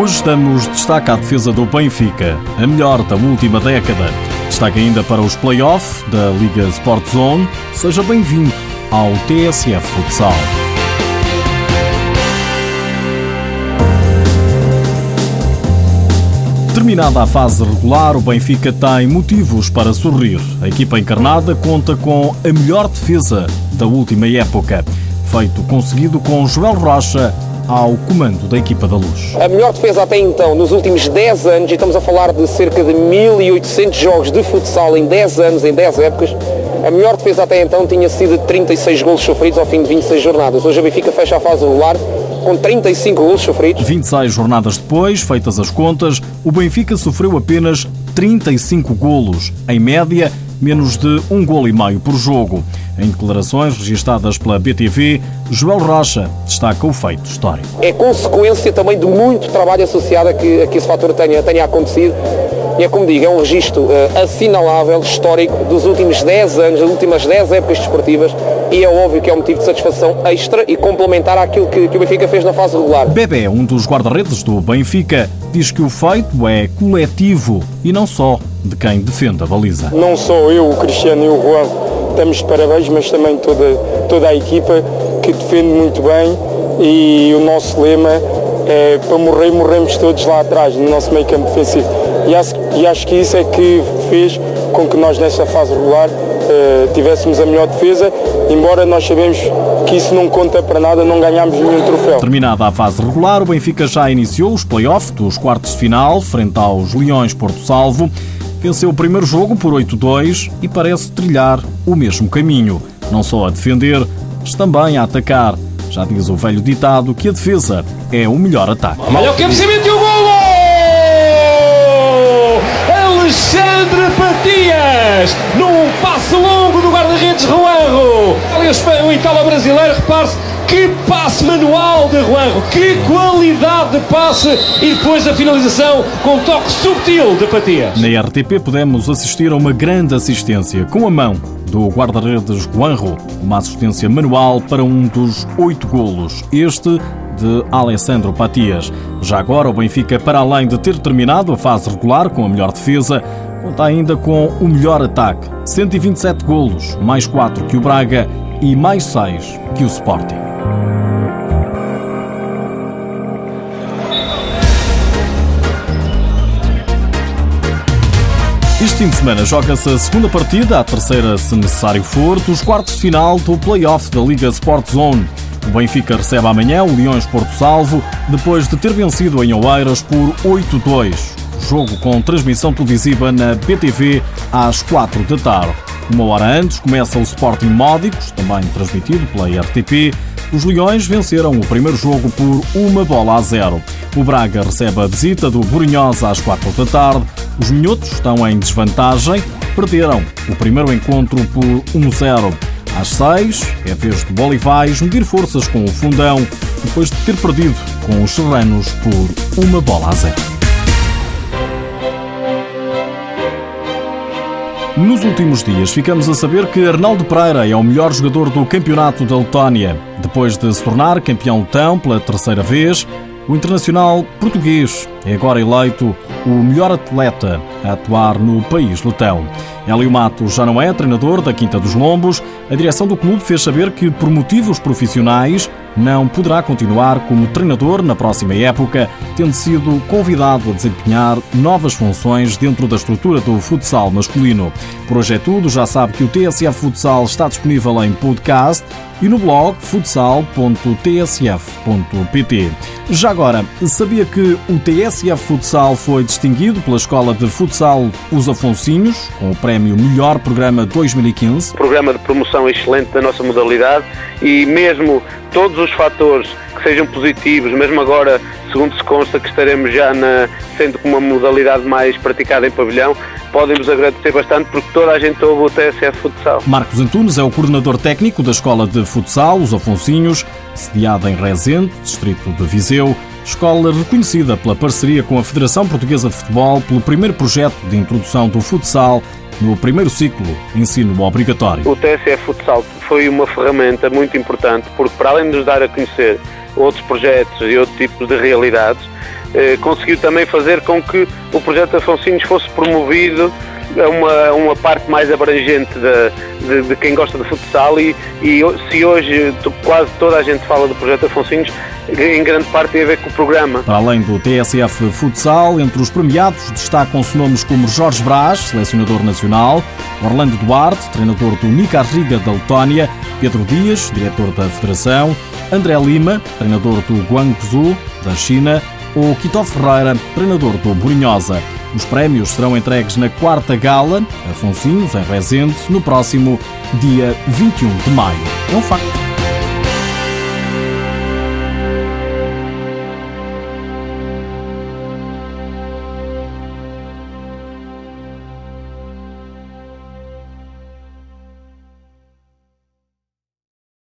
Hoje damos destaque à defesa do Benfica, a melhor da última década. Destaque ainda para os play-off da Liga Sport Zone. Seja bem-vindo ao TSF Futsal. Terminada a fase regular, o Benfica tem motivos para sorrir. A equipa encarnada conta com a melhor defesa da última época. Feito conseguido com Joel Rocha ao comando da equipa da Luz. A melhor defesa até então, nos últimos 10 anos, e estamos a falar de cerca de 1800 jogos de futsal em 10 anos, em 10 épocas, a melhor defesa até então tinha sido de 36 golos sofridos ao fim de 26 jornadas. Hoje a Benfica fecha a fase regular com 35 golos sofridos. 26 jornadas depois, feitas as contas, o Benfica sofreu apenas 35 golos, em média menos de um golo e meio por jogo. Em declarações registadas pela BTV, Joel Rocha destaca o feito histórico. É consequência também de muito trabalho associado a que, a que esse fator tenha, tenha acontecido e é como digo, é um registro uh, assinalável, histórico, dos últimos 10 anos, das últimas 10 épocas desportivas e é óbvio que é um motivo de satisfação extra e complementar àquilo que, que o Benfica fez na fase regular. Bebé, um dos guarda-redes do Benfica, diz que o feito é coletivo e não só de quem defende a baliza. Não só eu, o Cristiano e o Juan estamos de parabéns, mas também toda, toda a equipa que defende muito bem e o nosso lema é para morrer, morremos todos lá atrás, no nosso meio campo defensivo. E acho, e acho que isso é que fez com que nós nesta fase regular uh, tivéssemos a melhor defesa, embora nós sabemos que isso não conta para nada, não ganhamos nenhum troféu. Terminada a fase regular, o Benfica já iniciou os play-offs dos quartos de final, frente aos Leões Porto Salvo. Venceu o primeiro jogo por 8-2 e parece trilhar o mesmo caminho. Não só a defender, mas também a atacar. Já diz o velho ditado que a defesa é o melhor ataque. Olha o cabeceamento e o golo! Alexandre Patias, num passe longo do guarda-redes Juanro. O Italo brasileiro, repare-se, que passe manual de Juanro, que qualidade de passe e depois a finalização com toque subtil de Patias. Na RTP podemos assistir a uma grande assistência com a mão do guarda-redes Juanro, uma assistência manual para um dos oito golos. Este de Alessandro Patias. Já agora, o Benfica, para além de ter terminado a fase regular com a melhor defesa, conta ainda com o melhor ataque. 127 golos, mais 4 que o Braga e mais 6 que o Sporting. Fim de semana joga-se a segunda partida, a terceira, se necessário for, dos quartos de final do play-off da Liga Sport Zone. O Benfica recebe amanhã o Leões Porto Salvo, depois de ter vencido em Oeiras por 8-2. Jogo com transmissão televisiva na BTV às 4 da tarde. Uma hora antes começa o Sporting Módicos, também transmitido pela RTP. Os Leões venceram o primeiro jogo por uma bola a zero. O Braga recebe a visita do Borinhosa às 4 da tarde. Os minhotos estão em desvantagem, perderam o primeiro encontro por 1-0. Às 6 é vez de Bolivais medir forças com o Fundão, depois de ter perdido com os Serranos por uma bola a zero. Nos últimos dias ficamos a saber que Arnaldo Pereira é o melhor jogador do campeonato da Letónia. Depois de se tornar campeão letão pela terceira vez, o internacional português é agora eleito o melhor atleta a atuar no país letão. Hélio Matos já não é treinador da Quinta dos Lombos. A direção do clube fez saber que, por motivos profissionais, não poderá continuar como treinador na próxima época, tendo sido convidado a desempenhar novas funções dentro da estrutura do futsal masculino. Por hoje é tudo. Já sabe que o TSF Futsal está disponível em podcast e no blog futsal.tsf.pt. Já agora, sabia que o TSF Futsal foi distinguido pela Escola de Futsal Os Afonsinhos com o prémio Melhor Programa 2015? Programa de promoção excelente da nossa modalidade e mesmo todos os fatores que sejam positivos, mesmo agora, segundo se consta que estaremos já na, sendo com uma modalidade mais praticada em pavilhão, podem-nos agradecer bastante porque toda a gente ouve o TSF Futsal. Marcos Antunes é o coordenador técnico da Escola de Futsal, os Afonsinhos, sediada em Rezende, distrito de Viseu, escola reconhecida pela parceria com a Federação Portuguesa de Futebol pelo primeiro projeto de introdução do futsal no primeiro ciclo ensino obrigatório. O TSF Futsal foi uma ferramenta muito importante porque, para além de nos dar a conhecer outros projetos e outro tipo de realidades, eh, conseguiu também fazer com que o projeto Afonsinhos fosse promovido a uma, uma parte mais abrangente de, de, de quem gosta de futsal e, e se hoje quase toda a gente fala do projeto Afonsinhos, em grande parte tem a ver com o programa. Para além do TSF Futsal, entre os premiados destacam-se nomes como Jorge Brás, selecionador nacional, Orlando Duarte, treinador do Nica Riga da Letónia, Pedro Dias, diretor da Federação, André Lima, treinador do Guangzhou, da China, ou Quito Ferreira, treinador do Borinhosa. Os prémios serão entregues na quarta gala, Afonsinhos, em Rezende, no próximo dia 21 de maio. É um facto.